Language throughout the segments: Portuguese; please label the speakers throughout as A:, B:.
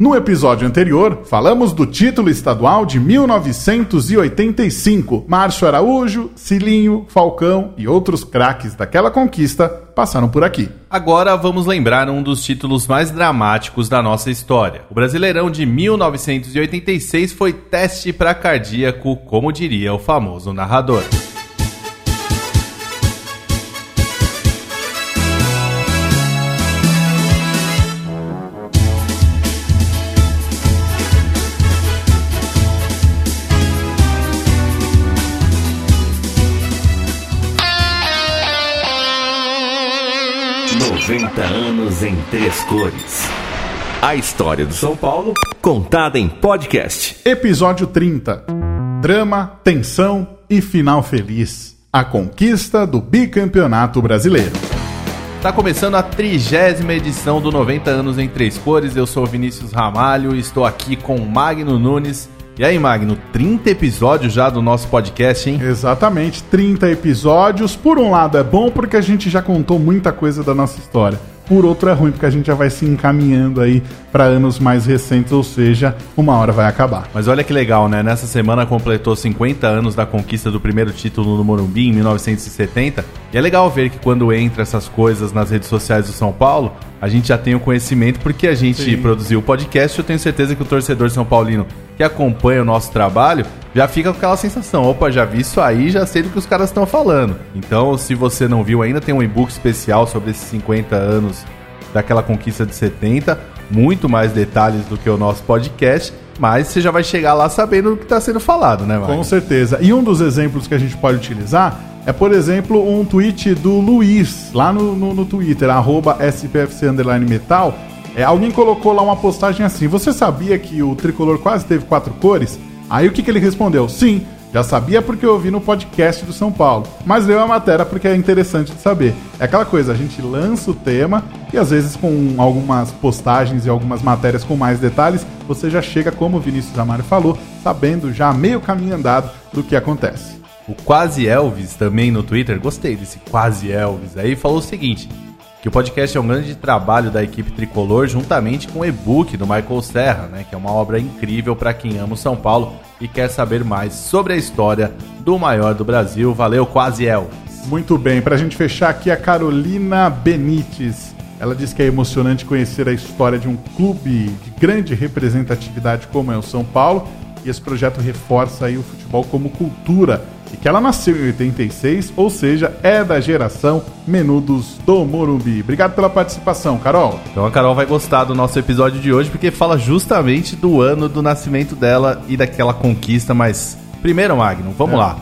A: No episódio anterior, falamos do título estadual de 1985. Márcio Araújo, Cilinho, Falcão e outros craques daquela conquista passaram por aqui.
B: Agora vamos lembrar um dos títulos mais dramáticos da nossa história. O Brasileirão de 1986 foi teste para cardíaco, como diria o famoso narrador.
C: Em três cores. A história do São Paulo contada em podcast.
A: Episódio 30. Drama, tensão e final feliz. A conquista do bicampeonato brasileiro.
B: Está começando a trigésima edição do 90 anos em três cores. Eu sou Vinícius Ramalho e estou aqui com Magno Nunes e aí, Magno, 30 episódios já do nosso podcast, hein?
A: Exatamente, 30 episódios. Por um lado é bom porque a gente já contou muita coisa da nossa história. Por outro é ruim porque a gente já vai se encaminhando aí para anos mais recentes, ou seja, uma hora vai acabar.
B: Mas olha que legal, né? Nessa semana completou 50 anos da conquista do primeiro título no Morumbi em 1970. E é legal ver que quando entra essas coisas nas redes sociais do São Paulo, a gente já tem o conhecimento porque a gente Sim. produziu o podcast. Eu tenho certeza que o torcedor São Paulino que acompanha o nosso trabalho já fica com aquela sensação: opa, já vi isso aí, já sei do que os caras estão falando. Então, se você não viu ainda, tem um e-book especial sobre esses 50 anos daquela conquista de 70, muito mais detalhes do que o nosso podcast. Mas você já vai chegar lá sabendo o que está sendo falado, né,
A: Marcos? Com certeza. E um dos exemplos que a gente pode utilizar é, por exemplo, um tweet do Luiz, lá no, no, no Twitter, arroba SPFC Metal, é, alguém colocou lá uma postagem assim: Você sabia que o tricolor quase teve quatro cores? Aí o que, que ele respondeu? Sim, já sabia porque eu ouvi no podcast do São Paulo, mas leu a matéria porque é interessante de saber. É aquela coisa, a gente lança o tema e às vezes com algumas postagens e algumas matérias com mais detalhes, você já chega, como o Vinícius Amaro falou, sabendo já meio caminho andado do que acontece.
B: O Quase Elvis também no Twitter, gostei desse Quase Elvis aí, falou o seguinte: que o podcast é um grande trabalho da equipe tricolor, juntamente com o e-book do Michael Serra, né, que é uma obra incrível para quem ama o São Paulo e quer saber mais sobre a história do maior do Brasil. Valeu, quase El.
A: Muito bem, para a gente fechar aqui a Carolina Benites. Ela diz que é emocionante conhecer a história de um clube de grande representatividade como é o São Paulo e esse projeto reforça aí o futebol como cultura e que ela nasceu em 86, ou seja, é da geração Menudos do Morumbi. Obrigado pela participação, Carol.
B: Então a Carol vai gostar do nosso episódio de hoje porque fala justamente do ano do nascimento dela e daquela conquista, mas primeiro, Magno, vamos é. lá.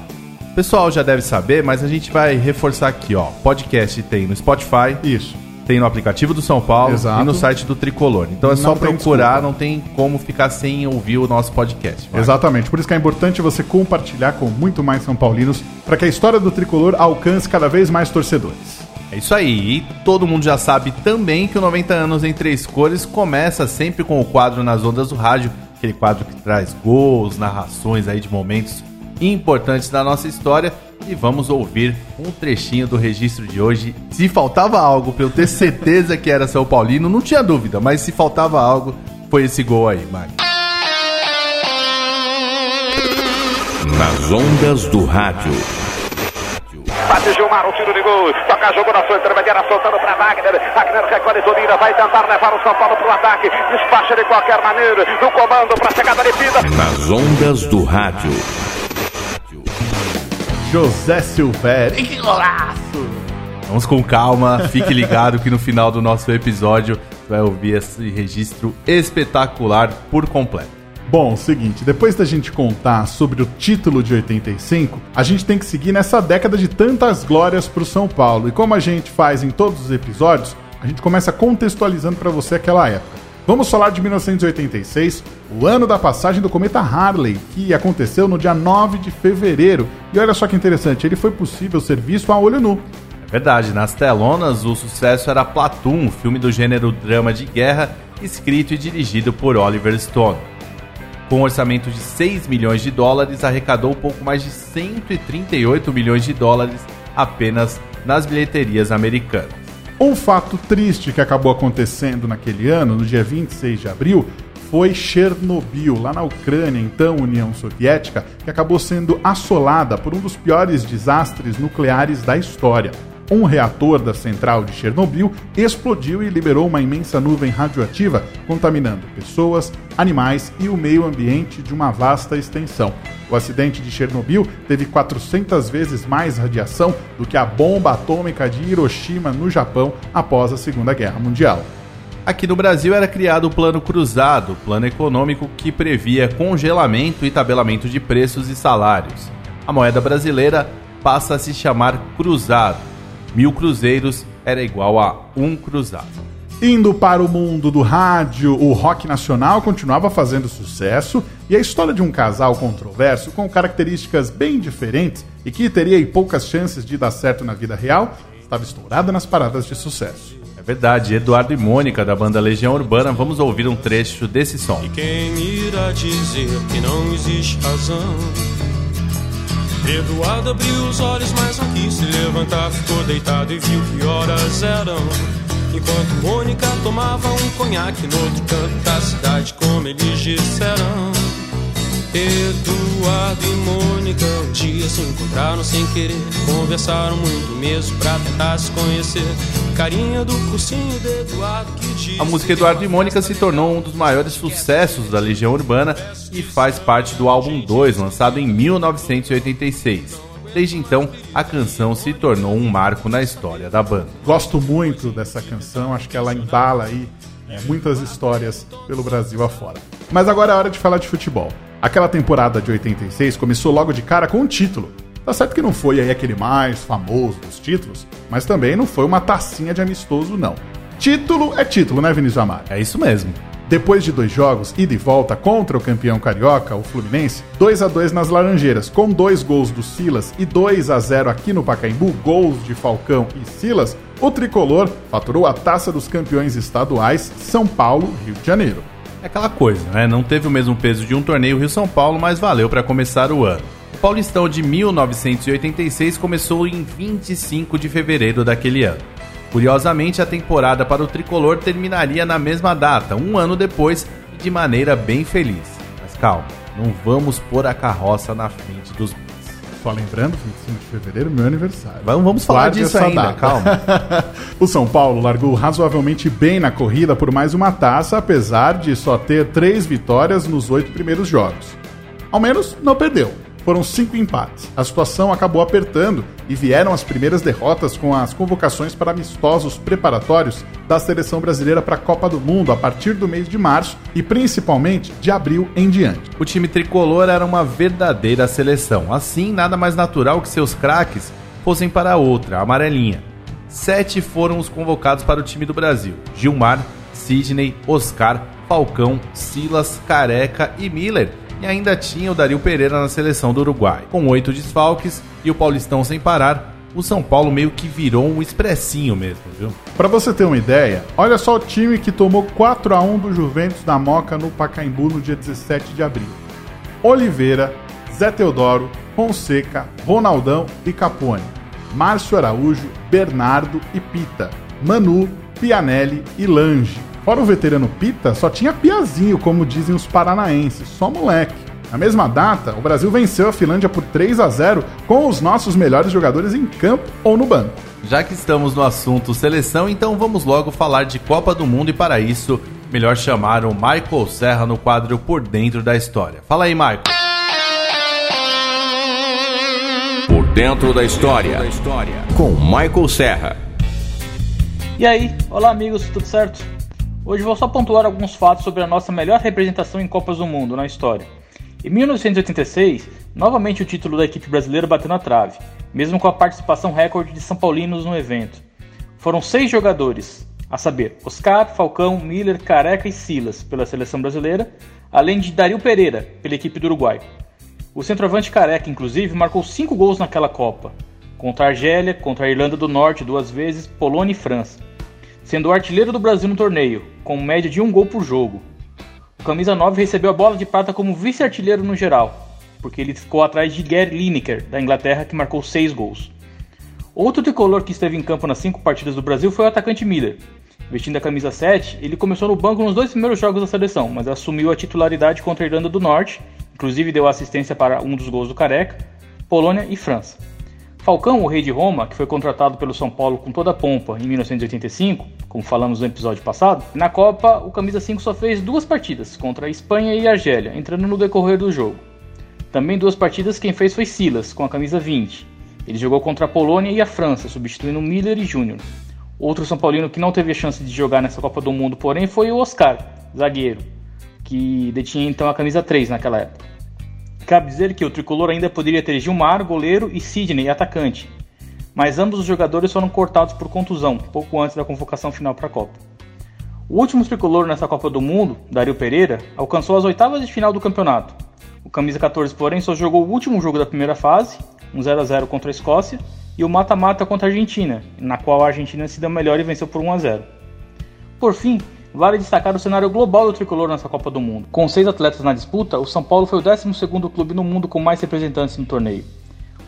B: O pessoal já deve saber, mas a gente vai reforçar aqui, ó. Podcast tem no Spotify.
A: Isso
B: tem no aplicativo do São Paulo Exato. e no site do Tricolor. Então é não só procurar, desculpa. não tem como ficar sem ouvir o nosso podcast.
A: Exatamente, por isso que é importante você compartilhar com muito mais São Paulinos para que a história do Tricolor alcance cada vez mais torcedores.
B: É isso aí, e todo mundo já sabe também que o 90 anos em três cores começa sempre com o quadro nas ondas do rádio, aquele quadro que traz gols, narrações aí de momentos importantes da nossa história e vamos ouvir um trechinho do registro de hoje. Se faltava algo para eu ter certeza que era São Paulino, não tinha dúvida, mas se faltava algo, foi esse gol aí, Mike.
C: Nas ondas do rádio.
D: Bate Gilmar, o tiro de gol. Toca jogo na sua intermediária, soltando para Wagner. Wagner recolhe domina, vai tentar levar o São Paulo para o ataque. Despacha de qualquer maneira. No comando para a chegada de Pida.
C: Nas ondas do rádio.
A: José Silvério. Que golaço!
B: Vamos com calma, fique ligado que no final do nosso episódio vai ouvir esse registro espetacular por completo.
A: Bom, seguinte, depois da gente contar sobre o título de 85, a gente tem que seguir nessa década de tantas glórias para o São Paulo. E como a gente faz em todos os episódios, a gente começa contextualizando para você aquela época. Vamos falar de 1986, o ano da passagem do cometa Harley, que aconteceu no dia 9 de fevereiro. E olha só que interessante, ele foi possível ser visto a olho nu.
B: É verdade, nas telonas o sucesso era Platoon, filme do gênero drama de guerra, escrito e dirigido por Oliver Stone. Com um orçamento de 6 milhões de dólares, arrecadou pouco mais de 138 milhões de dólares apenas nas bilheterias americanas.
A: Um fato triste que acabou acontecendo naquele ano, no dia 26 de abril, foi Chernobyl, lá na Ucrânia, então União Soviética, que acabou sendo assolada por um dos piores desastres nucleares da história. Um reator da central de Chernobyl explodiu e liberou uma imensa nuvem radioativa, contaminando pessoas, animais e o meio ambiente de uma vasta extensão. O acidente de Chernobyl teve 400 vezes mais radiação do que a bomba atômica de Hiroshima, no Japão, após a Segunda Guerra Mundial.
B: Aqui no Brasil era criado o Plano Cruzado, plano econômico que previa congelamento e tabelamento de preços e salários. A moeda brasileira passa a se chamar cruzado. Mil cruzeiros era igual a um cruzado.
A: Indo para o mundo do rádio, o rock nacional continuava fazendo sucesso e a história de um casal controverso com características bem diferentes e que teria poucas chances de dar certo na vida real estava estourada nas paradas de sucesso.
B: Verdade, Eduardo e Mônica da banda Legião Urbana, vamos ouvir um trecho desse som.
E: E quem irá dizer que não existe razão? Eduardo abriu os olhos, mas não quis se levantar, ficou deitado e viu que horas eram. Enquanto Mônica tomava um conhaque no outro canto da cidade, como eles disseram. Eduardo e Mônica um dia se encontraram sem querer. Conversaram muito mesmo pra tentar se conhecer. Carinha do cursinho de Eduardo que diz.
B: A música Eduardo e Mônica se tornou um dos maiores sucessos da Legião Urbana e faz parte do álbum 2, lançado em 1986. Desde então, a canção se tornou um marco na história da banda.
A: Gosto muito dessa canção, acho que ela embala aí é, muitas histórias pelo Brasil afora. Mas agora é hora de falar de futebol. Aquela temporada de 86 começou logo de cara com um título. Tá certo que não foi aí aquele mais famoso dos títulos, mas também não foi uma tacinha de amistoso, não. Título é título, né, Vinícius Amar?
B: É isso mesmo.
A: Depois de dois jogos, ida e volta contra o campeão carioca, o Fluminense, 2 a 2 nas Laranjeiras, com dois gols do Silas e 2 a 0 aqui no Pacaembu, gols de Falcão e Silas, o tricolor faturou a taça dos campeões estaduais São Paulo, Rio de Janeiro.
B: É aquela coisa, né? Não teve o mesmo peso de um torneio Rio-São Paulo, mas valeu para começar o ano. O Paulistão de 1986 começou em 25 de fevereiro daquele ano. Curiosamente, a temporada para o tricolor terminaria na mesma data, um ano depois, e de maneira bem feliz. Mas calma, não vamos pôr a carroça na frente dos bois.
A: Só lembrando, 25 de fevereiro, meu aniversário.
B: Vamos, vamos falar
A: Guarde
B: disso ainda,
A: data.
B: calma.
A: o São Paulo largou razoavelmente bem na corrida por mais uma taça, apesar de só ter três vitórias nos oito primeiros jogos. Ao menos não perdeu. Foram cinco empates. A situação acabou apertando e vieram as primeiras derrotas com as convocações para amistosos preparatórios da seleção brasileira para a Copa do Mundo a partir do mês de março e principalmente de abril em diante.
B: O time tricolor era uma verdadeira seleção. Assim, nada mais natural que seus craques fossem para outra, a amarelinha. Sete foram os convocados para o time do Brasil: Gilmar, Sidney, Oscar, Falcão, Silas, Careca e Miller. E ainda tinha o Dario Pereira na seleção do Uruguai. Com oito desfalques e o Paulistão sem parar, o São Paulo meio que virou um expressinho mesmo, viu?
A: Para você ter uma ideia, olha só o time que tomou 4 a 1 do Juventus da Moca no Pacaembu no dia 17 de abril. Oliveira, Zé Teodoro, Fonseca, Ronaldão e Capone. Márcio Araújo, Bernardo e Pita. Manu, Pianelli e Lange. Fora o veterano Pita, só tinha Piazinho, como dizem os paranaenses, só moleque. Na mesma data, o Brasil venceu a Finlândia por 3 a 0 com os nossos melhores jogadores em campo ou no banco.
B: Já que estamos no assunto seleção, então vamos logo falar de Copa do Mundo e para isso, melhor chamar o Michael Serra no quadro Por Dentro da História. Fala aí, Michael.
C: Por dentro da história. Com Michael Serra.
F: E aí, olá amigos, tudo certo? Hoje vou só pontuar alguns fatos sobre a nossa melhor representação em Copas do Mundo na história. Em 1986, novamente o título da equipe brasileira bateu na trave, mesmo com a participação recorde de São Paulinos no evento. Foram seis jogadores, a saber, Oscar, Falcão, Miller, Careca e Silas, pela seleção brasileira, além de Dario Pereira, pela equipe do Uruguai. O centroavante Careca, inclusive, marcou cinco gols naquela Copa, contra a Argélia, contra a Irlanda do Norte duas vezes, Polônia e França, sendo o artilheiro do Brasil no torneio, com média de um gol por jogo. O camisa 9 recebeu a bola de prata como vice-artilheiro no geral, porque ele ficou atrás de Gary Lineker, da Inglaterra, que marcou seis gols. Outro tricolor que esteve em campo nas cinco partidas do Brasil foi o atacante Miller, vestindo a camisa 7, ele começou no banco nos dois primeiros jogos da seleção, mas assumiu a titularidade contra a Irlanda do Norte, inclusive deu assistência para um dos gols do Careca, Polônia e França. Falcão, o rei de Roma, que foi contratado pelo São Paulo com toda a pompa em 1985, como falamos no episódio passado, na Copa o camisa 5 só fez duas partidas, contra a Espanha e a Argélia, entrando no decorrer do jogo. Também duas partidas quem fez foi Silas, com a camisa 20. Ele jogou contra a Polônia e a França, substituindo Miller e Júnior. Outro São Paulino que não teve a chance de jogar nessa Copa do Mundo, porém, foi o Oscar, zagueiro, que detinha então a camisa 3 naquela época. Cabe dizer que o tricolor ainda poderia ter Gilmar, goleiro, e Sidney, atacante, mas ambos os jogadores foram cortados por contusão, pouco antes da convocação final para a Copa. O último tricolor nessa Copa do Mundo, Dario Pereira, alcançou as oitavas de final do campeonato. O camisa 14, porém, só jogou o último jogo da primeira fase, um 0 a 0 contra a Escócia, e o mata-mata contra a Argentina, na qual a Argentina se deu melhor e venceu por 1 a 0. Por fim, vale destacar o cenário global do tricolor nessa Copa do Mundo. Com seis atletas na disputa, o São Paulo foi o 12º clube no mundo com mais representantes no torneio.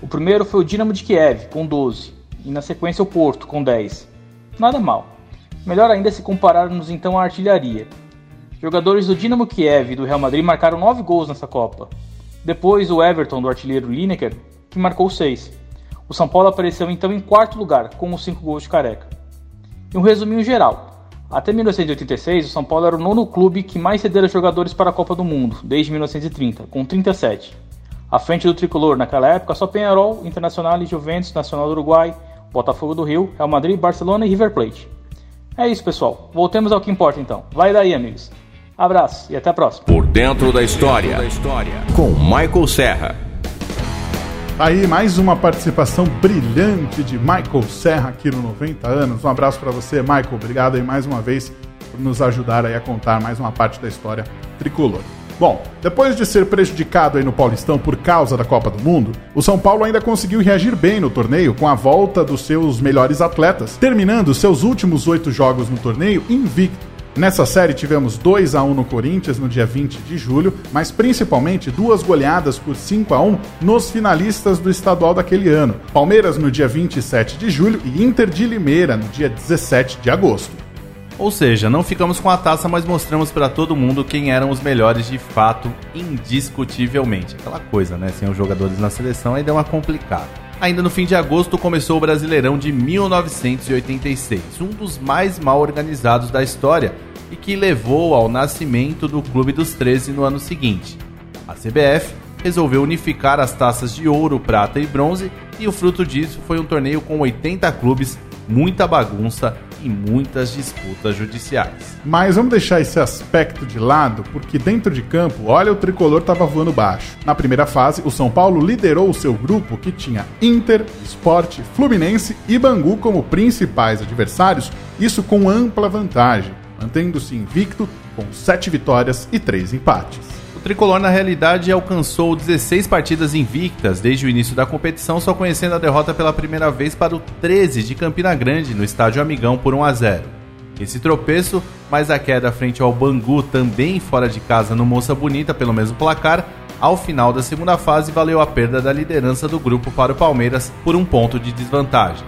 F: O primeiro foi o Dinamo de Kiev, com 12, e na sequência o Porto, com 10. Nada mal. Melhor ainda se compararmos então à artilharia. Jogadores do Dinamo Kiev e do Real Madrid marcaram 9 gols nessa Copa. Depois o Everton, do artilheiro Lineker, que marcou 6. O São Paulo apareceu então em quarto lugar, com os 5 gols de careca. E um resuminho geral. Até 1986, o São Paulo era o nono clube que mais cedera jogadores para a Copa do Mundo, desde 1930, com 37. À frente do tricolor, naquela época, só Penharol, Internacional e Juventus, Nacional do Uruguai, Botafogo do Rio, Real Madrid, Barcelona e River Plate. É isso, pessoal. Voltemos ao que importa então. Vai daí, amigos. Abraço e até a próxima.
C: Por dentro da história, com Michael Serra.
A: Aí mais uma participação brilhante de Michael Serra aqui no 90 anos. Um abraço para você, Michael. Obrigado aí mais uma vez por nos ajudar aí a contar mais uma parte da história tricolor. Bom, depois de ser prejudicado aí no Paulistão por causa da Copa do Mundo, o São Paulo ainda conseguiu reagir bem no torneio com a volta dos seus melhores atletas, terminando seus últimos oito jogos no torneio invicto Nessa série tivemos 2 a 1 no Corinthians no dia 20 de julho, mas principalmente duas goleadas por 5 a 1 nos finalistas do estadual daquele ano. Palmeiras no dia 27 de julho e Inter de Limeira no dia 17 de agosto.
B: Ou seja, não ficamos com a taça, mas mostramos para todo mundo quem eram os melhores de fato, indiscutivelmente. Aquela coisa, né? Sem os jogadores na seleção aí deu uma complicada. Ainda no fim de agosto começou o Brasileirão de 1986, um dos mais mal organizados da história e que levou ao nascimento do Clube dos 13 no ano seguinte. A CBF resolveu unificar as taças de ouro, prata e bronze, e o fruto disso foi um torneio com 80 clubes, muita bagunça e muitas disputas judiciais.
A: Mas vamos deixar esse aspecto de lado, porque dentro de campo, olha, o tricolor estava voando baixo. Na primeira fase, o São Paulo liderou o seu grupo, que tinha Inter, Sport, Fluminense e Bangu como principais adversários, isso com ampla vantagem mantendo-se invicto com 7 vitórias e 3 empates.
B: O tricolor, na realidade, alcançou 16 partidas invictas desde o início da competição, só conhecendo a derrota pela primeira vez para o 13 de Campina Grande, no estádio Amigão, por 1 a 0. Esse tropeço, mais a queda frente ao Bangu, também fora de casa no Moça Bonita, pelo mesmo placar, ao final da segunda fase valeu a perda da liderança do grupo para o Palmeiras por um ponto de desvantagem.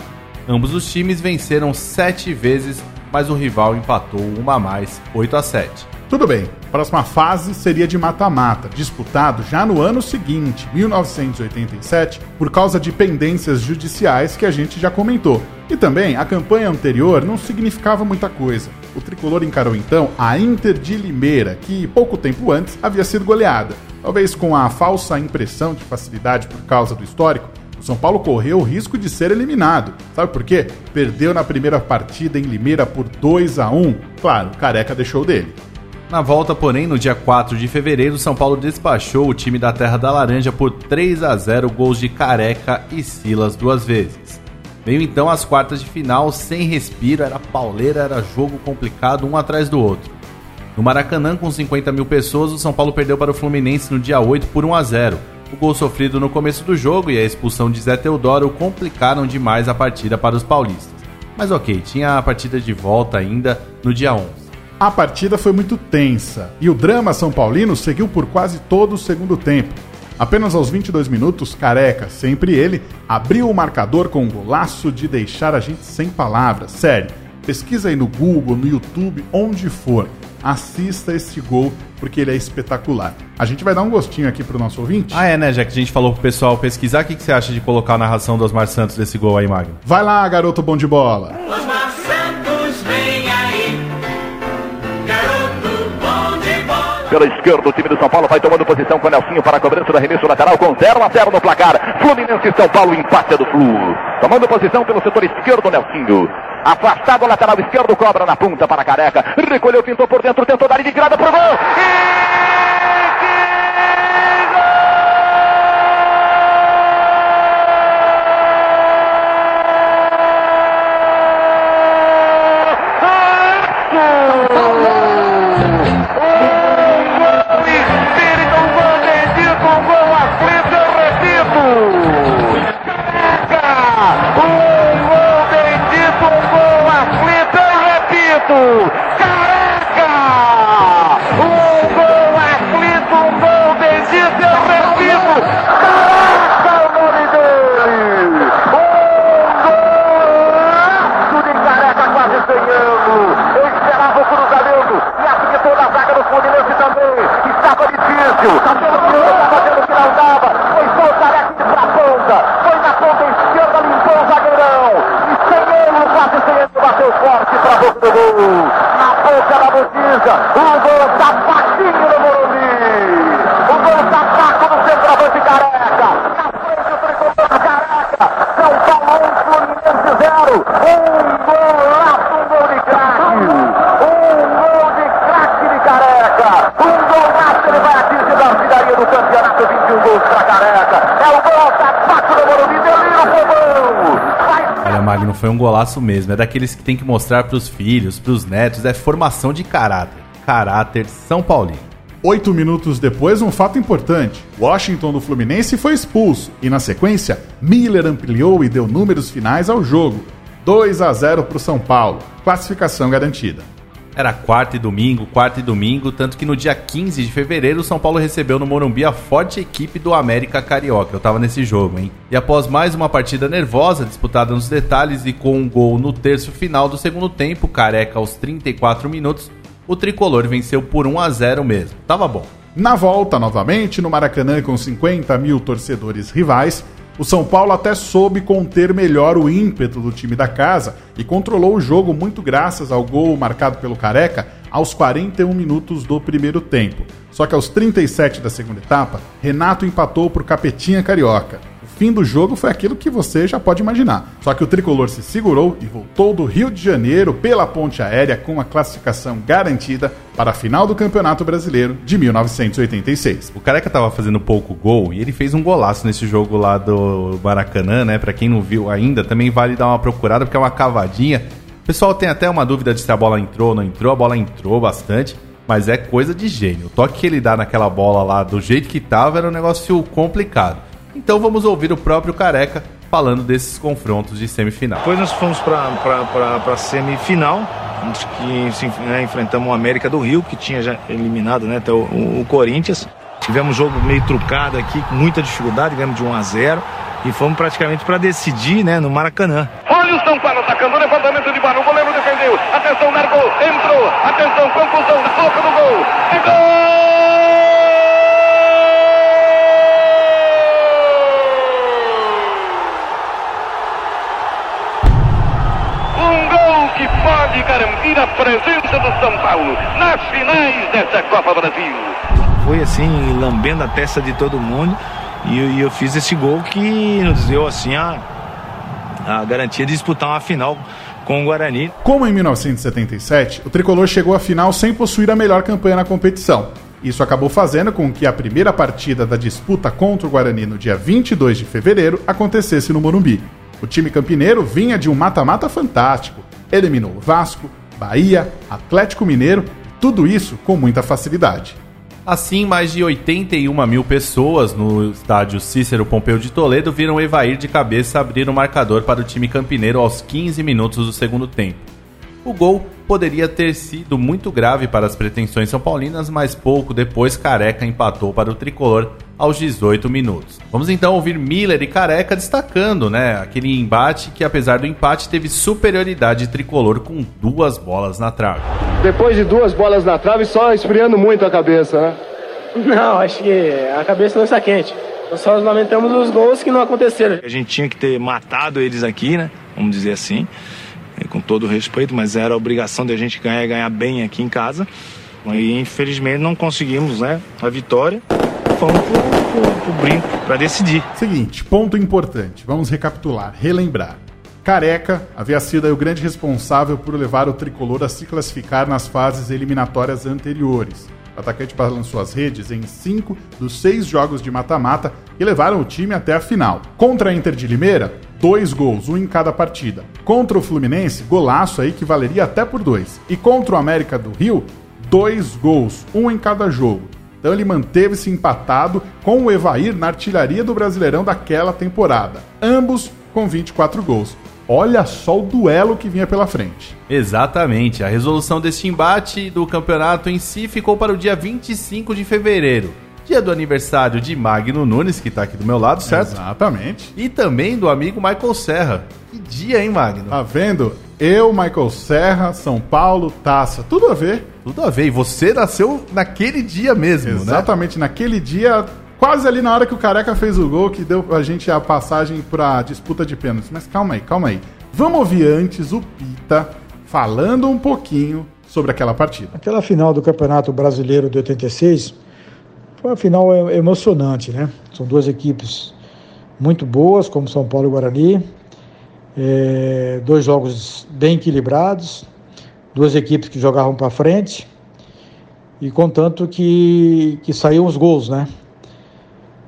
B: Ambos os times venceram sete vezes mas o rival empatou uma a mais, 8 a 7.
A: Tudo bem, a próxima fase seria de mata-mata, disputado já no ano seguinte, 1987, por causa de pendências judiciais que a gente já comentou. E também a campanha anterior não significava muita coisa. O tricolor encarou então a Inter de Limeira, que pouco tempo antes havia sido goleada. Talvez com a falsa impressão de facilidade por causa do histórico, o São Paulo correu o risco de ser eliminado. Sabe por quê? Perdeu na primeira partida em Limeira por 2 a 1. Claro, Careca deixou dele.
B: Na volta, porém, no dia 4 de fevereiro, São Paulo despachou o time da Terra da Laranja por 3 a 0, gols de Careca e Silas duas vezes. Veio então as quartas de final sem respiro, era pauleira, era jogo complicado um atrás do outro. No Maracanã, com 50 mil pessoas, o São Paulo perdeu para o Fluminense no dia 8 por 1 a 0. O gol sofrido no começo do jogo e a expulsão de Zé Teodoro complicaram demais a partida para os paulistas. Mas ok, tinha a partida de volta ainda no dia 11.
A: A partida foi muito tensa e o drama São Paulino seguiu por quase todo o segundo tempo. Apenas aos 22 minutos, Careca, sempre ele, abriu o marcador com um golaço de deixar a gente sem palavras. Sério, pesquisa aí no Google, no YouTube, onde for. Assista esse gol, porque ele é espetacular. A gente vai dar um gostinho aqui pro nosso ouvinte.
B: Ah, é, né? Já que a gente falou pro pessoal pesquisar, o que, que você acha de colocar a narração do Osmar Santos desse gol aí, Magno?
A: Vai lá, garoto bom de bola.
G: Osmar
D: Pela esquerda, o time do São Paulo vai tomando posição com o Nelsinho para a cobrança do arremesso lateral com 0 a 0 no placar. Fluminense e São Paulo, empate do Flu. Tomando posição pelo setor esquerdo, Nelsinho. Afastado, lateral esquerdo, cobra na ponta para Careca. Recolheu, pintou por dentro, tentou dar de grada pro gol. Espírito, goal foi um golaço
B: mesmo. É daqueles que tem que mostrar pros filhos, pros netos. É formação de caráter. Caráter São Paulino.
A: Oito minutos depois, um fato importante. Washington do Fluminense foi expulso e, na sequência, Miller ampliou e deu números finais ao jogo. 2 a 0 para o São Paulo. Classificação garantida.
B: Era quarta e domingo, quarta e domingo, tanto que no dia 15 de fevereiro o São Paulo recebeu no Morumbi a forte equipe do América Carioca. Eu tava nesse jogo, hein? E após mais uma partida nervosa, disputada nos detalhes e com um gol no terço final do segundo tempo, careca aos 34 minutos, o tricolor venceu por 1 a 0 mesmo. Tava bom.
A: Na volta, novamente, no Maracanã com 50 mil torcedores rivais, o São Paulo até soube conter melhor o ímpeto do time da casa e controlou o jogo muito graças ao gol marcado pelo Careca aos 41 minutos do primeiro tempo. Só que aos 37 da segunda etapa, Renato empatou o Capetinha Carioca. Fim do jogo foi aquilo que você já pode imaginar. Só que o tricolor se segurou e voltou do Rio de Janeiro pela ponte aérea com a classificação garantida para a final do Campeonato Brasileiro de 1986.
B: O Careca tava fazendo pouco gol e ele fez um golaço nesse jogo lá do Maracanã, né? Pra quem não viu ainda, também vale dar uma procurada porque é uma cavadinha. O pessoal tem até uma dúvida de se a bola entrou ou não entrou. A bola entrou bastante, mas é coisa de gênio. O toque que ele dá naquela bola lá, do jeito que tava, era um negócio complicado. Então vamos ouvir o próprio Careca falando desses confrontos de semifinal.
H: Depois nós fomos para a semifinal, que né, enfrentamos o América do Rio, que tinha já eliminado né, até o, o- o Corinthians. Tivemos um jogo meio trucado aqui, com muita dificuldade, ganhamos de 1 a 0 e fomos praticamente para decidir né, no Maracanã.
D: Olha o São Paulo atacando, levantamento de bola, o goleiro defendeu, atenção, largou, entrou, atenção, conclusão, na boca do gol, é gol! Pode garantir a presença do São Paulo nas finais dessa Copa Brasil.
H: Foi assim, lambendo a testa de todo mundo e, eu- eu fiz esse gol que nos deu assim a, a garantia de disputar uma final com o Guarani.
A: Como em 1977, o tricolor chegou à final sem possuir a melhor campanha na competição. Isso acabou fazendo com que a primeira partida da disputa contra o Guarani no dia 22 de fevereiro acontecesse no Morumbi. O time campineiro vinha de um mata-mata fantástico. Eliminou Vasco, Bahia, Atlético Mineiro, tudo isso com muita facilidade.
B: Assim, mais de 81 mil pessoas no estádio Cícero Pompeu de Toledo viram Evair de cabeça abrir o marcador para o time campineiro aos 15 minutos do segundo tempo. O gol poderia ter sido muito grave para as pretensões são paulinas, mas pouco depois Careca empatou para o tricolor aos 18 minutos. Vamos então ouvir Miller e Careca destacando, né, aquele embate que apesar do empate teve superioridade tricolor com duas bolas na trave.
I: Depois de duas bolas na trave, só esfriando muito a cabeça, né?
J: Não, acho que a cabeça não está quente. Nós só lamentamos os gols que não aconteceram.
H: A gente tinha que ter matado eles aqui, né? Vamos dizer assim, com todo respeito, mas era a obrigação de a gente ganhar e ganhar bem aqui em casa. E infelizmente não conseguimos, né? A vitória. Fomos pro, brinco para decidir.
A: Seguinte, ponto importante. Vamos recapitular, relembrar. Careca havia sido o grande responsável por levar o tricolor a se classificar nas fases eliminatórias anteriores. O atacante balançou as redes em cinco dos seis jogos de mata-mata que levaram o time até a final. Contra a Inter de Limeira, dois gols, um em cada partida. Contra o Fluminense, golaço aí que valeria até por dois. E contra o América do Rio, dois gols, um em cada jogo. Então ele manteve-se empatado com o Evair na artilharia do Brasileirão daquela temporada. Ambos com 24 gols. Olha só o duelo que vinha pela frente.
B: Exatamente. A resolução deste embate do campeonato em si ficou para o dia 25 de fevereiro. Dia do aniversário de Magno Nunes, que está aqui do meu lado, certo?
A: Exatamente.
B: E também do amigo Michael Serra. Que dia, hein, Magno?
A: Tá vendo? Eu, Michael Serra, São Paulo, taça. Tudo a ver.
B: Tudo a ver. E você nasceu naquele dia mesmo, né?
A: Exatamente, naquele dia, quase ali na hora que o Careca fez o gol, que deu a gente a passagem pra disputa de pênaltis. Mas calma aí, calma aí. Vamos ouvir antes o Pita falando um pouquinho sobre aquela partida.
K: Aquela final do Campeonato Brasileiro de 86 foi uma final e- emocionante, né? São duas equipes muito boas, como São Paulo e Guarani. É, dois jogos bem equilibrados, duas equipes que jogavam para frente e contanto que, que saíam os gols, né?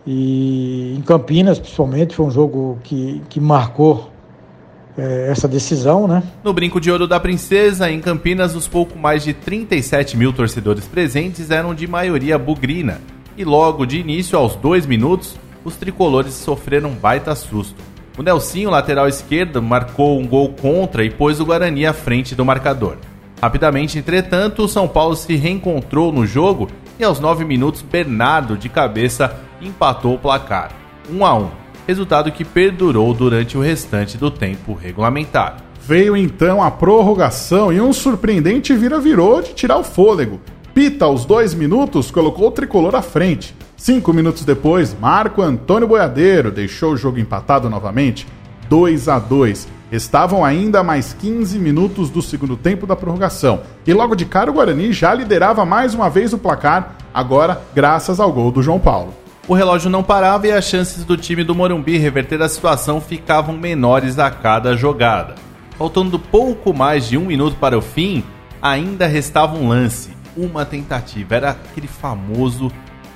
K: E em Campinas, principalmente, foi um jogo que, que marcou é, essa decisão, né?
B: No Brinco de Ouro da Princesa, em Campinas, os pouco mais de 37 mil torcedores presentes eram de maioria bugrina. E logo de início, aos dois minutos, os tricolores sofreram um baita susto. O Nelsinho, lateral esquerdo, marcou um gol contra e pôs o Guarani à frente do marcador. Rapidamente, entretanto, o São Paulo se reencontrou no jogo e aos 9 minutos, Bernardo, de cabeça, empatou o placar. 1 a 1 resultado que perdurou durante o restante do tempo regulamentar.
A: Veio então a prorrogação e um surpreendente vira-virou de tirar o fôlego. Pita, aos dois minutos, colocou o tricolor à frente. Cinco minutos depois, Marco Antônio Boiadeiro deixou o jogo empatado novamente, 2 a 2. Estavam ainda mais 15 minutos do segundo tempo da prorrogação. E logo de cara o Guarani já liderava mais uma vez o placar, agora graças ao gol do João Paulo.
B: O relógio não parava e as chances do time do Morumbi reverter a situação ficavam menores a cada jogada. Faltando pouco mais de um minuto para o fim, ainda restava um lance, uma tentativa. Era aquele famoso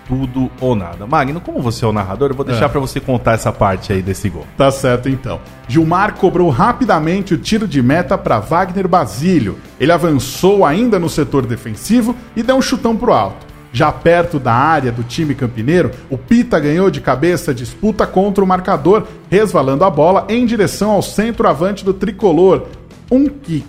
B: tudo ou nada. Magno, como você é o narrador, eu vou deixar
A: É.
B: pra você contar essa parte aí desse gol.
A: Tá certo então. Gilmar cobrou rapidamente o tiro de meta para Wagner Basílio. Ele avançou ainda no setor defensivo e deu um chutão pro alto. Já perto da área do time campineiro, o Pita ganhou de cabeça a disputa contra o marcador, resvalando a bola em direção ao centroavante do tricolor. Um kick,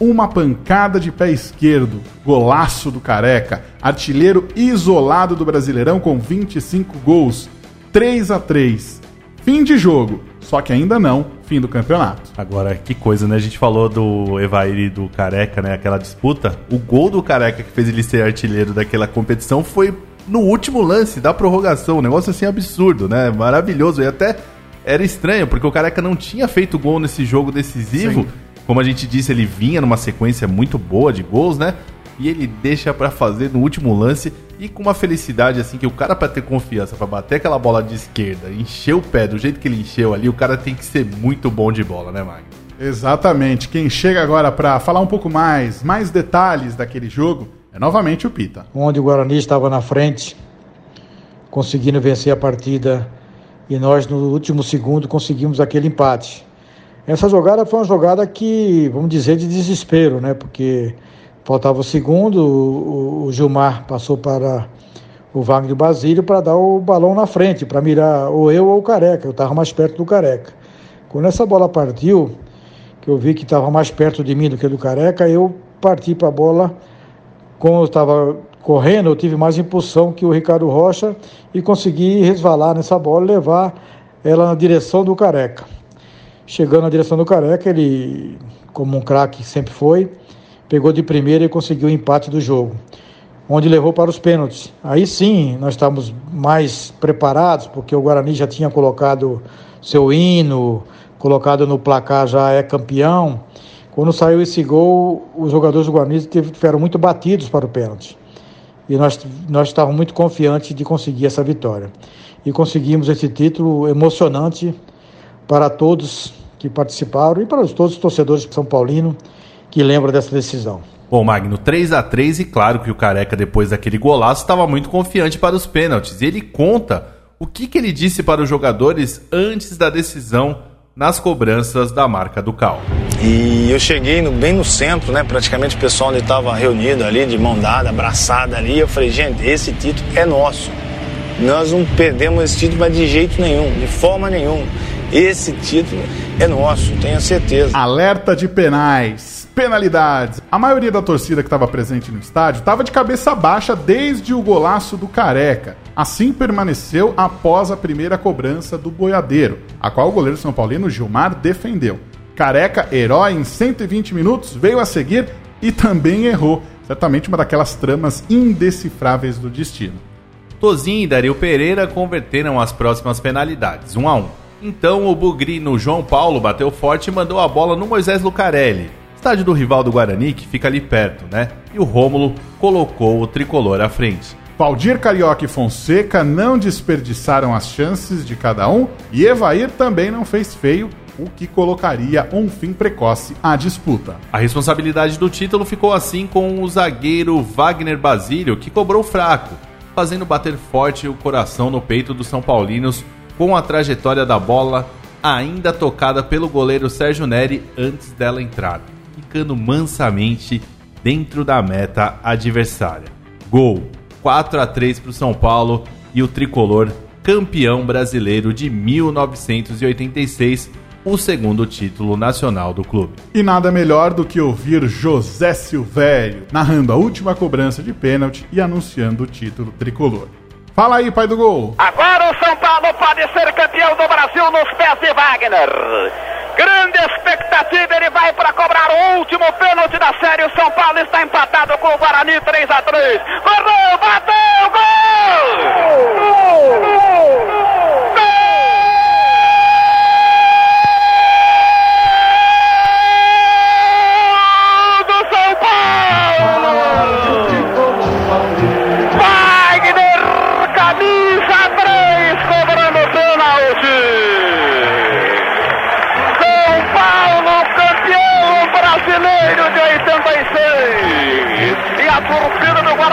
A: uma pancada de pé esquerdo, golaço do Careca, artilheiro isolado do Brasileirão com 25 gols, 3 a 3. Fim de jogo, só que ainda não fim do campeonato.
B: Agora, que coisa, né? A gente falou do Evair e do Careca, né? Aquela disputa. O gol do Careca que fez ele ser artilheiro daquela competição foi no último lance da prorrogação. Um negócio assim absurdo, né? Maravilhoso. E até era estranho, porque o Careca não tinha feito gol nesse jogo decisivo.
A: Sim.
B: Como a gente disse, ele vinha numa sequência muito boa de gols, né? E ele deixa pra fazer no último lance e com uma felicidade assim que o cara pra ter confiança pra bater aquela bola de esquerda, encher o pé do jeito que ele encheu ali, o cara tem que ser muito bom de bola, né, Magno?
A: Exatamente. Quem chega agora para falar um pouco mais, mais detalhes daquele jogo, é novamente o Pita.
K: onde o Guarani estava na frente, conseguindo vencer a partida e nós no último segundo conseguimos aquele empate. Essa jogada foi uma jogada que, vamos dizer, de desespero, né? Porque faltava o segundo, o, Gilmar passou para o Wagner Basílio para dar o balão na frente, para mirar ou eu ou o Careca. Eu estava mais perto do Careca. Quando essa bola partiu, que eu vi que estava mais perto de mim do que do Careca, eu parti para a bola como eu estava correndo, eu tive mais impulsão que o Ricardo Rocha e consegui resvalar nessa bola e levar ela na direção do Careca. Chegando na direção do Careca, ele, como um craque sempre foi, pegou de primeira e conseguiu o empate do jogo, onde levou para os pênaltis. Aí sim, nós estávamos mais preparados, porque o Guarani já tinha colocado seu hino, colocado no placar já é campeão. Quando saiu esse gol, os jogadores do Guarani tiveram muito batidos para o pênalti. E nós, nós estávamos muito confiantes de conseguir essa vitória. E conseguimos esse título emocionante para todos que participaram e para todos os torcedores de São Paulino que lembram dessa decisão.
B: Bom, Magno, 3 a 3 e claro que o Careca, depois daquele golaço, estava muito confiante para os pênaltis. E ele conta o que, que ele disse para os jogadores antes da decisão nas cobranças da marca do Cal.
H: E eu cheguei no, bem no centro, né? Praticamente o pessoal onde estava reunido ali, de mão dada, abraçada ali. Eu falei, gente, esse título é nosso. Nós não perdemos esse título, mas de jeito nenhum, de forma nenhuma. Esse título é nosso, tenho certeza.
A: Alerta de penais, penalidades. A maioria da torcida que estava presente no estádio estava de cabeça baixa desde o golaço do Careca. Assim permaneceu após a primeira cobrança do boiadeiro, a qual o goleiro São Paulino Gilmar defendeu. Careca, herói em 120 minutos, veio a seguir e também errou. Certamente uma daquelas tramas indecifráveis do destino.
B: Tozinho e Dario Pereira converteram as próximas penalidades, 1 um a 1 um. Então o bugrino João Paulo bateu forte e mandou a bola no Moisés Lucarelli, estádio do rival do Guarani, que fica ali perto, né? E o Rômulo colocou o tricolor à frente.
A: Valdir Carioca e Fonseca não desperdiçaram as chances de cada um e Evair também não fez feio, o que colocaria um fim precoce à disputa.
B: A responsabilidade do título ficou assim com o zagueiro Wagner Basílio, que cobrou fraco, fazendo bater forte o coração no peito dos São Paulinos com a trajetória da bola ainda tocada pelo goleiro Sérgio Neri antes dela entrar, ficando mansamente dentro da meta adversária. Gol 4 a 3 para o São Paulo e o tricolor campeão brasileiro de 1986, o segundo título nacional do clube.
A: E nada melhor do que ouvir José Silvério narrando a última cobrança de pênalti e anunciando o título tricolor. Fala aí, pai do gol.
D: Agora São Paulo pode ser campeão do Brasil nos pés de Wagner. Grande expectativa, ele vai para cobrar o último pênalti da série. O São Paulo está empatado com o Guarani 3 a 3. Correu, bateu, gol! Gol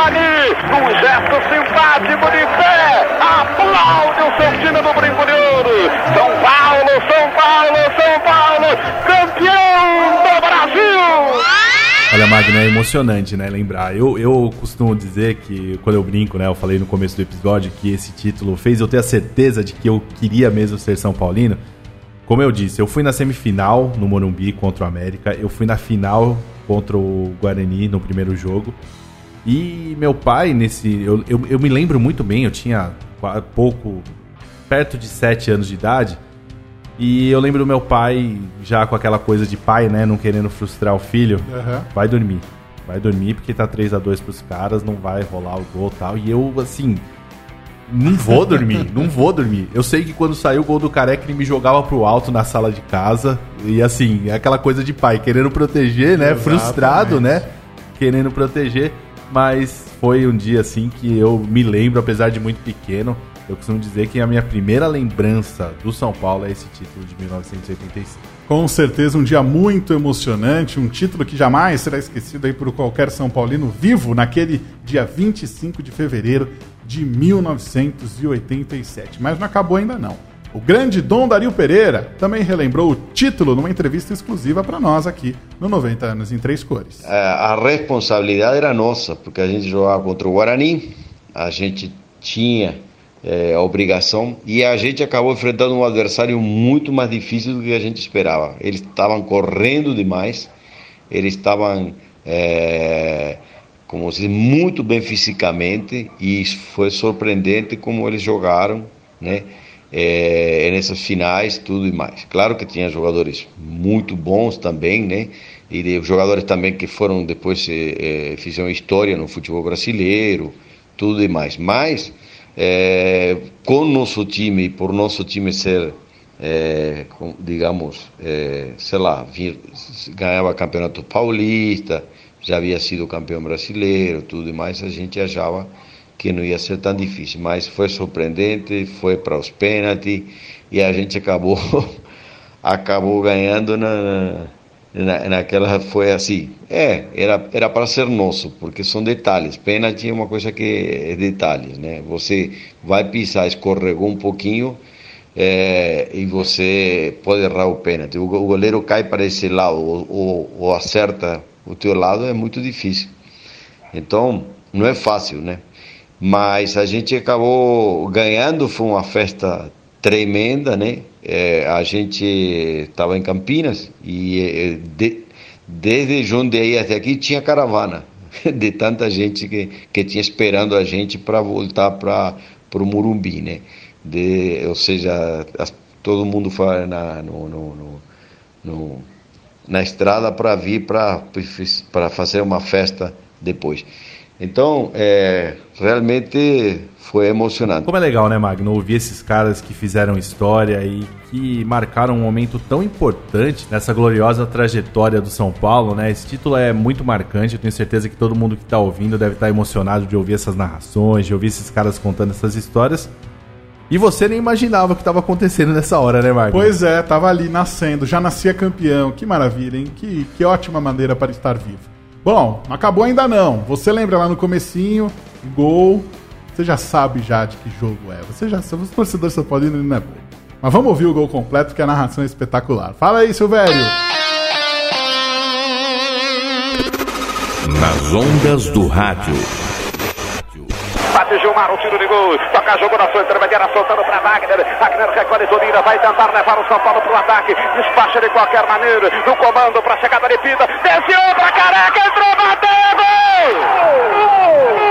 D: Guarani, num gesto simpático de fé, aplaude o seu time do Brinco de Ouro. São Paulo, São Paulo, São Paulo, campeão do Brasil.
B: Olha, Magno, é emocionante, né? Lembrar. Eu, eu costumo dizer que, quando eu brinco, né? Eu falei no começo do episódio que esse título fez eu ter a certeza de que eu queria mesmo ser São Paulino. Como eu disse, eu fui na semifinal no Morumbi contra o América, eu fui na final contra o Guarani no primeiro jogo. E meu pai, nesse. Eu, eu, eu me lembro muito bem, eu tinha pouco. perto de 7 anos de idade. E eu lembro do meu pai, já com aquela coisa de pai, né? Não querendo frustrar o filho.
A: Aham.
B: Vai dormir. Vai dormir porque tá 3 a 2 pros caras, não vai rolar o gol e tal. E eu, assim. Não vou dormir, não vou dormir. Eu sei que quando saiu o gol do Careca, ele me jogava pro alto na sala de casa. E assim, é aquela coisa de pai, querendo proteger, né?
A: Exatamente.
B: Frustrado, né? Querendo proteger. Mas foi um dia assim que eu me lembro, apesar de muito pequeno. Eu costumo dizer que a minha primeira lembrança do São Paulo é esse título de 1985.
A: Com certeza um dia muito emocionante, um título que jamais será esquecido aí por qualquer São Paulino vivo naquele dia 25 de fevereiro de 1987. Mas não acabou ainda não. O grande Dom Dario Pereira também relembrou o título numa entrevista exclusiva para nós aqui no 90 anos em três cores.
L: a, a responsabilidade era nossa, porque a gente jogava contra o Guarani, a gente tinha eh, a obrigação e a gente acabou enfrentando um adversário muito mais difícil do que a gente esperava. Eles estavam correndo demais, eles estavam eh, como se muito bem fisicamente e foi surpreendente como eles jogaram, né? É, nessas finais, tudo e mais. Claro que tinha jogadores muito bons também, né? E de jogadores também que foram depois é, fizeram história no futebol brasileiro, tudo e mais. Mas é, com nosso time, por nosso time ser é, com, digamos, é, sei lá, vir, ganhava campeonato paulista, já havia sido campeão brasileiro, tudo e mais, a gente achava que não ia ser tão difícil, mas foi surpreendente, foi para os pênaltis e a gente acabou acabou ganhando na, na, naquela foi assim, é, era era para ser nosso, porque são detalhes. Pênalti é uma coisa que é detalhes, né? Você vai pisar, escorregou um pouquinho, é, e você pode errar o pênalti. O, goleiro cai para esse lado ou, ou, ou, acerta o teu lado é muito difícil. Então não é fácil, né? Mas a gente acabou ganhando, foi uma festa tremenda, né? É, a gente estava em Campinas e é, de, desde Jundiaí até aqui tinha caravana de tanta gente que, que tinha esperando a gente para voltar para o Murumbi, né? de, ou seja, as, todo mundo foi na, no, no, no na estrada para vir para fazer uma festa depois. Então, é, realmente foi emocionante.
B: Como é legal, né, Magno, ouvir esses caras que fizeram história e que marcaram um momento tão importante nessa gloriosa trajetória do São Paulo, né? Esse título é muito marcante, eu tenho certeza que todo mundo que está ouvindo deve estar tá emocionado de ouvir essas narrações, de ouvir esses caras contando essas histórias. E você nem imaginava o que estava acontecendo nessa hora, né, Marcos?
A: Pois é, tava ali nascendo, já nascia campeão. Que maravilha, hein? Que, que ótima maneira para estar vivo. Bom, acabou ainda não. Você lembra lá no comecinho, gol. Você já sabe já de que jogo é. Você já sabe, os torcedores São Paulino não é bom. Mas vamos ouvir o gol completo, que a narração é espetacular. Fala aí, seu velho!
C: Nas ondas do rádio.
D: Gilmar, o tiro de gol. Toca jogo na sua intermediária, soltando para Wagner. Wagner recolhe Tolira, vai tentar levar o São Paulo para o ataque. Despacha de qualquer maneira. No comando para a chegada de Pida. Desceu para Careca, entrou, bateu, gol!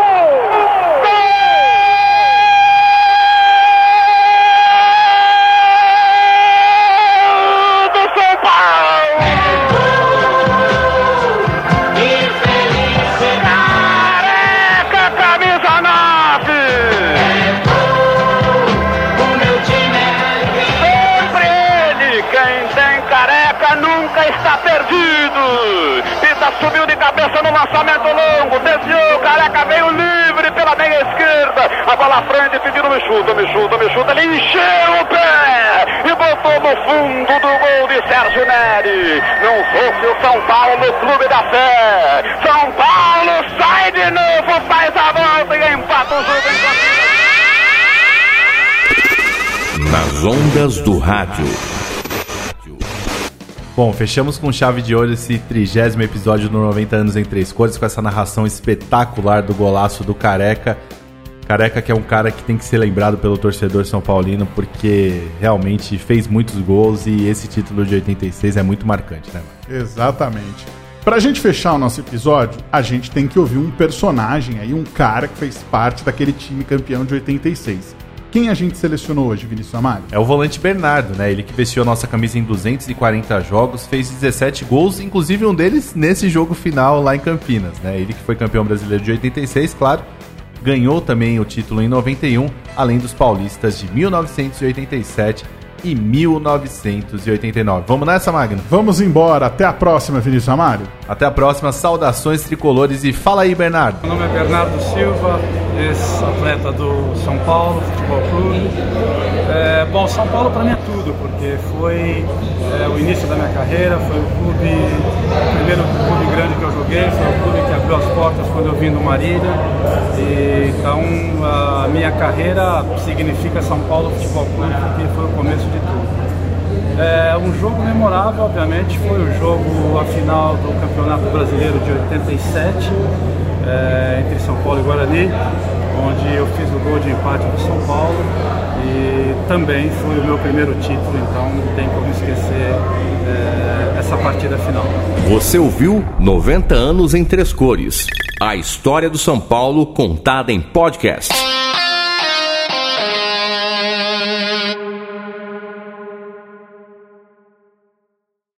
D: Subiu de cabeça no lançamento longo, desviou, careca veio livre pela meia esquerda, a bola à frente pedindo me chuta, me chuta, me chuta, ele encheu o pé e botou no fundo do gol de Sérgio Neri. Não fosse o São Paulo, clube da fé. São Paulo sai de novo, faz a volta e empata o jogo
C: em Nas ondas do rádio.
B: Bom, fechamos com chave de ouro esse trigésimo episódio do 90 anos em três cores com essa narração espetacular do golaço do Careca. Careca que é um cara que tem que ser lembrado pelo torcedor são paulino porque realmente fez muitos gols e esse título de 86 é muito marcante, né?
A: Mano? Exatamente. Pra gente fechar o nosso episódio, a gente tem que ouvir um personagem aí, um cara que fez parte daquele time campeão de 86. Quem a gente selecionou hoje, Vinícius Amado?
B: É o volante Bernardo, né? Ele que vestiu a nossa camisa em 240 jogos, fez 17 gols, inclusive um deles nesse jogo final lá em Campinas, né? Ele que foi campeão brasileiro de 86, claro, ganhou também o título em 91, além dos paulistas de 1987 e 1989. Vamos nessa, Magno?
A: Vamos embora. Até a próxima, Vinícius Amário.
B: Até a próxima. Saudações tricolores e fala aí, Bernardo.
M: Meu nome é Bernardo Silva, ex-atleta do São Paulo Futebol Clube. É, bom, São Paulo para mim é tudo, porque foi é, o início da minha carreira, foi o clube, o primeiro clube grande que eu joguei, foi o clube que abriu as portas quando eu vim do Marília. E, então a minha carreira significa São Paulo Futebol Clube, porque foi o começo de tudo. É, um jogo memorável, obviamente, foi o jogo, a final do Campeonato Brasileiro de 87, é, entre São Paulo e Guarani, onde eu fiz o gol de empate do São Paulo e também foi o meu primeiro título, então não tem como esquecer é, essa partida final.
C: Você ouviu 90 anos em três cores. A história do São Paulo contada em podcast.